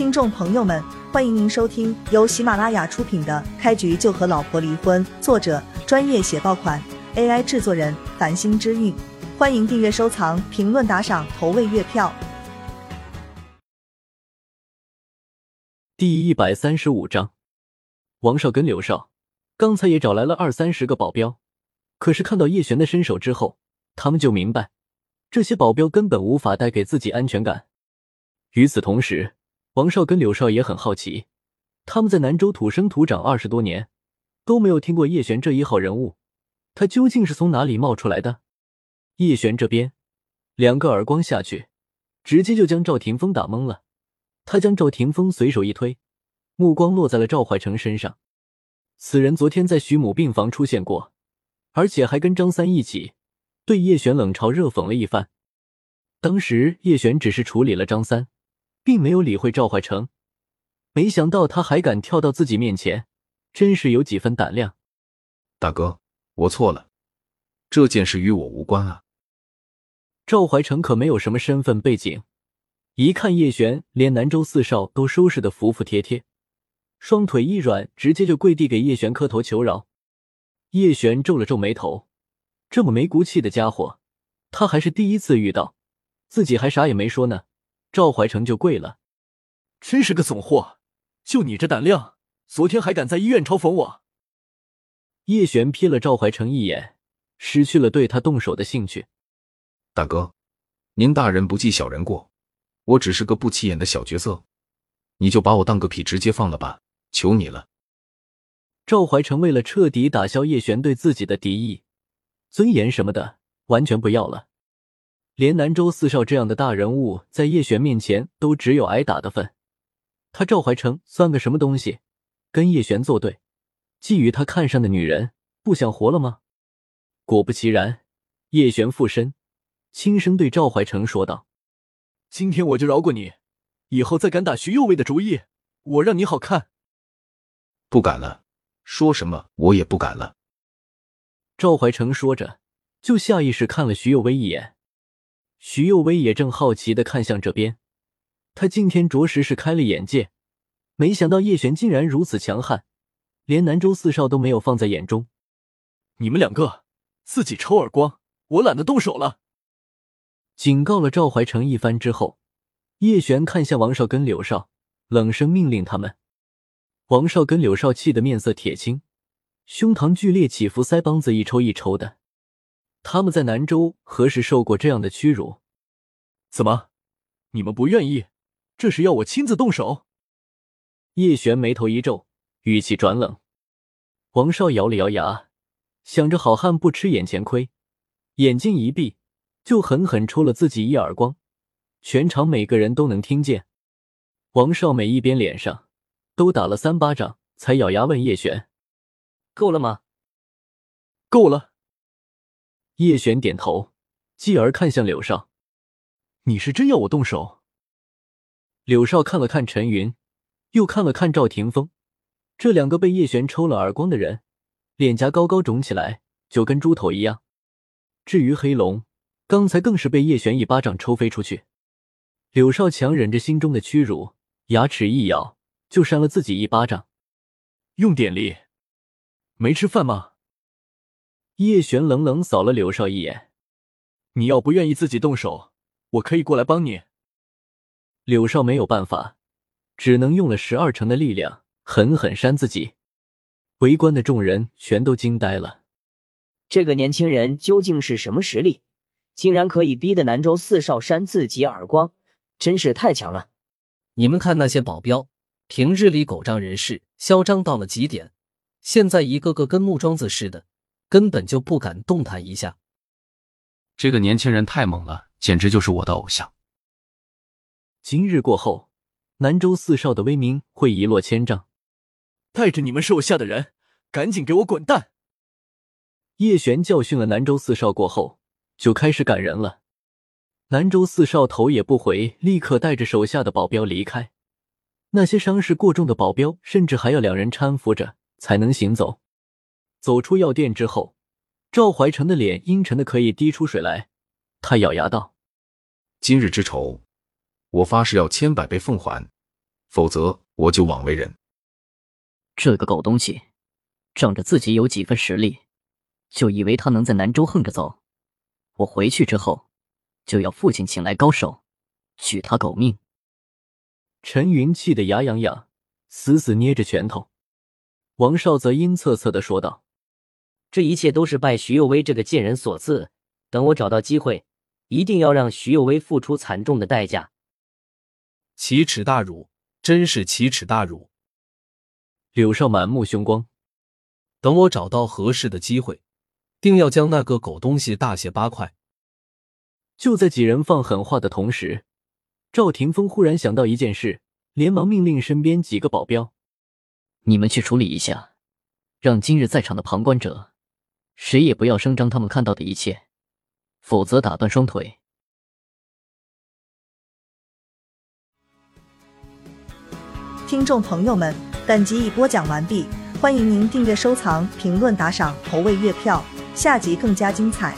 听众朋友们，欢迎您收听由喜马拉雅出品的《开局就和老婆离婚》，作者专业写爆款，AI 制作人繁星之韵。欢迎订阅、收藏、评论、打赏、投喂月票。第一百三十五章，王少跟刘少刚才也找来了二三十个保镖，可是看到叶璇的身手之后，他们就明白，这些保镖根本无法带给自己安全感。与此同时，王少跟柳少也很好奇，他们在南州土生土长二十多年，都没有听过叶璇这一号人物，他究竟是从哪里冒出来的？叶璇这边两个耳光下去，直接就将赵霆锋打懵了。他将赵霆锋随手一推，目光落在了赵怀成身上。此人昨天在徐母病房出现过，而且还跟张三一起对叶璇冷嘲热讽了一番。当时叶璇只是处理了张三。并没有理会赵怀成，没想到他还敢跳到自己面前，真是有几分胆量。大哥，我错了，这件事与我无关啊。赵怀成可没有什么身份背景，一看叶璇连南州四少都收拾的服服帖帖，双腿一软，直接就跪地给叶璇磕头求饶。叶璇皱了皱眉头，这么没骨气的家伙，他还是第一次遇到，自己还啥也没说呢。赵怀成就跪了，真是个怂货！就你这胆量，昨天还敢在医院嘲讽我？叶璇瞥了赵怀成一眼，失去了对他动手的兴趣。大哥，您大人不计小人过，我只是个不起眼的小角色，你就把我当个屁直接放了吧，求你了。赵怀成为了彻底打消叶璇对自己的敌意，尊严什么的完全不要了。连南州四少这样的大人物，在叶璇面前都只有挨打的份。他赵怀成算个什么东西？跟叶璇作对，觊觎他看上的女人，不想活了吗？果不其然，叶璇附身，轻声对赵怀成说道：“今天我就饶过你，以后再敢打徐右卫的主意，我让你好看。”不敢了，说什么我也不敢了。赵怀成说着，就下意识看了徐有为一眼。徐幼薇也正好奇的看向这边，他今天着实是开了眼界，没想到叶璇竟然如此强悍，连南州四少都没有放在眼中。你们两个自己抽耳光，我懒得动手了。警告了赵怀成一番之后，叶璇看向王少跟柳少，冷声命令他们。王少跟柳少气得面色铁青，胸膛剧烈起伏，腮帮子一抽一抽的。他们在南州何时受过这样的屈辱？怎么，你们不愿意？这是要我亲自动手？叶璇眉头一皱，语气转冷。王少咬了咬牙，想着好汉不吃眼前亏，眼睛一闭，就狠狠抽了自己一耳光，全场每个人都能听见。王少每一边脸上都打了三巴掌，才咬牙问叶璇：“够了吗？”“够了。”叶璇点头，继而看向柳少：“你是真要我动手？”柳少看了看陈云，又看了看赵霆锋，这两个被叶璇抽了耳光的人，脸颊高高肿起来，就跟猪头一样。至于黑龙，刚才更是被叶璇一巴掌抽飞出去。柳少强忍着心中的屈辱，牙齿一咬，就扇了自己一巴掌。用点力，没吃饭吗？叶璇冷冷扫了柳少一眼：“你要不愿意自己动手，我可以过来帮你。”柳少没有办法，只能用了十二成的力量狠狠扇自己。围观的众人全都惊呆了：这个年轻人究竟是什么实力？竟然可以逼得南州四少扇自己耳光，真是太强了！你们看那些保镖，平日里狗仗人势，嚣张到了极点，现在一个个跟木桩子似的。根本就不敢动弹一下。这个年轻人太猛了，简直就是我的偶像。今日过后，南州四少的威名会一落千丈。带着你们手下的人，赶紧给我滚蛋！叶璇教训了南州四少过后，就开始赶人了。南州四少头也不回，立刻带着手下的保镖离开。那些伤势过重的保镖，甚至还要两人搀扶着才能行走。走出药店之后，赵怀成的脸阴沉的可以滴出水来。他咬牙道：“今日之仇，我发誓要千百倍奉还，否则我就枉为人。这个狗东西，仗着自己有几分实力，就以为他能在南州横着走。我回去之后，就要父亲请来高手，取他狗命。陈云气得牙痒痒，死死捏着拳头。王少则阴恻恻的说道：“这一切都是拜徐有威这个贱人所赐。等我找到机会，一定要让徐有威付出惨重的代价。”奇耻大辱，真是奇耻大辱！柳少满目凶光。等我找到合适的机会，定要将那个狗东西大卸八块。就在几人放狠话的同时，赵霆锋忽然想到一件事，连忙命令身边几个保镖。你们去处理一下，让今日在场的旁观者，谁也不要声张他们看到的一切，否则打断双腿。听众朋友们，本集已播讲完毕，欢迎您订阅、收藏、评论、打赏、投喂月票，下集更加精彩。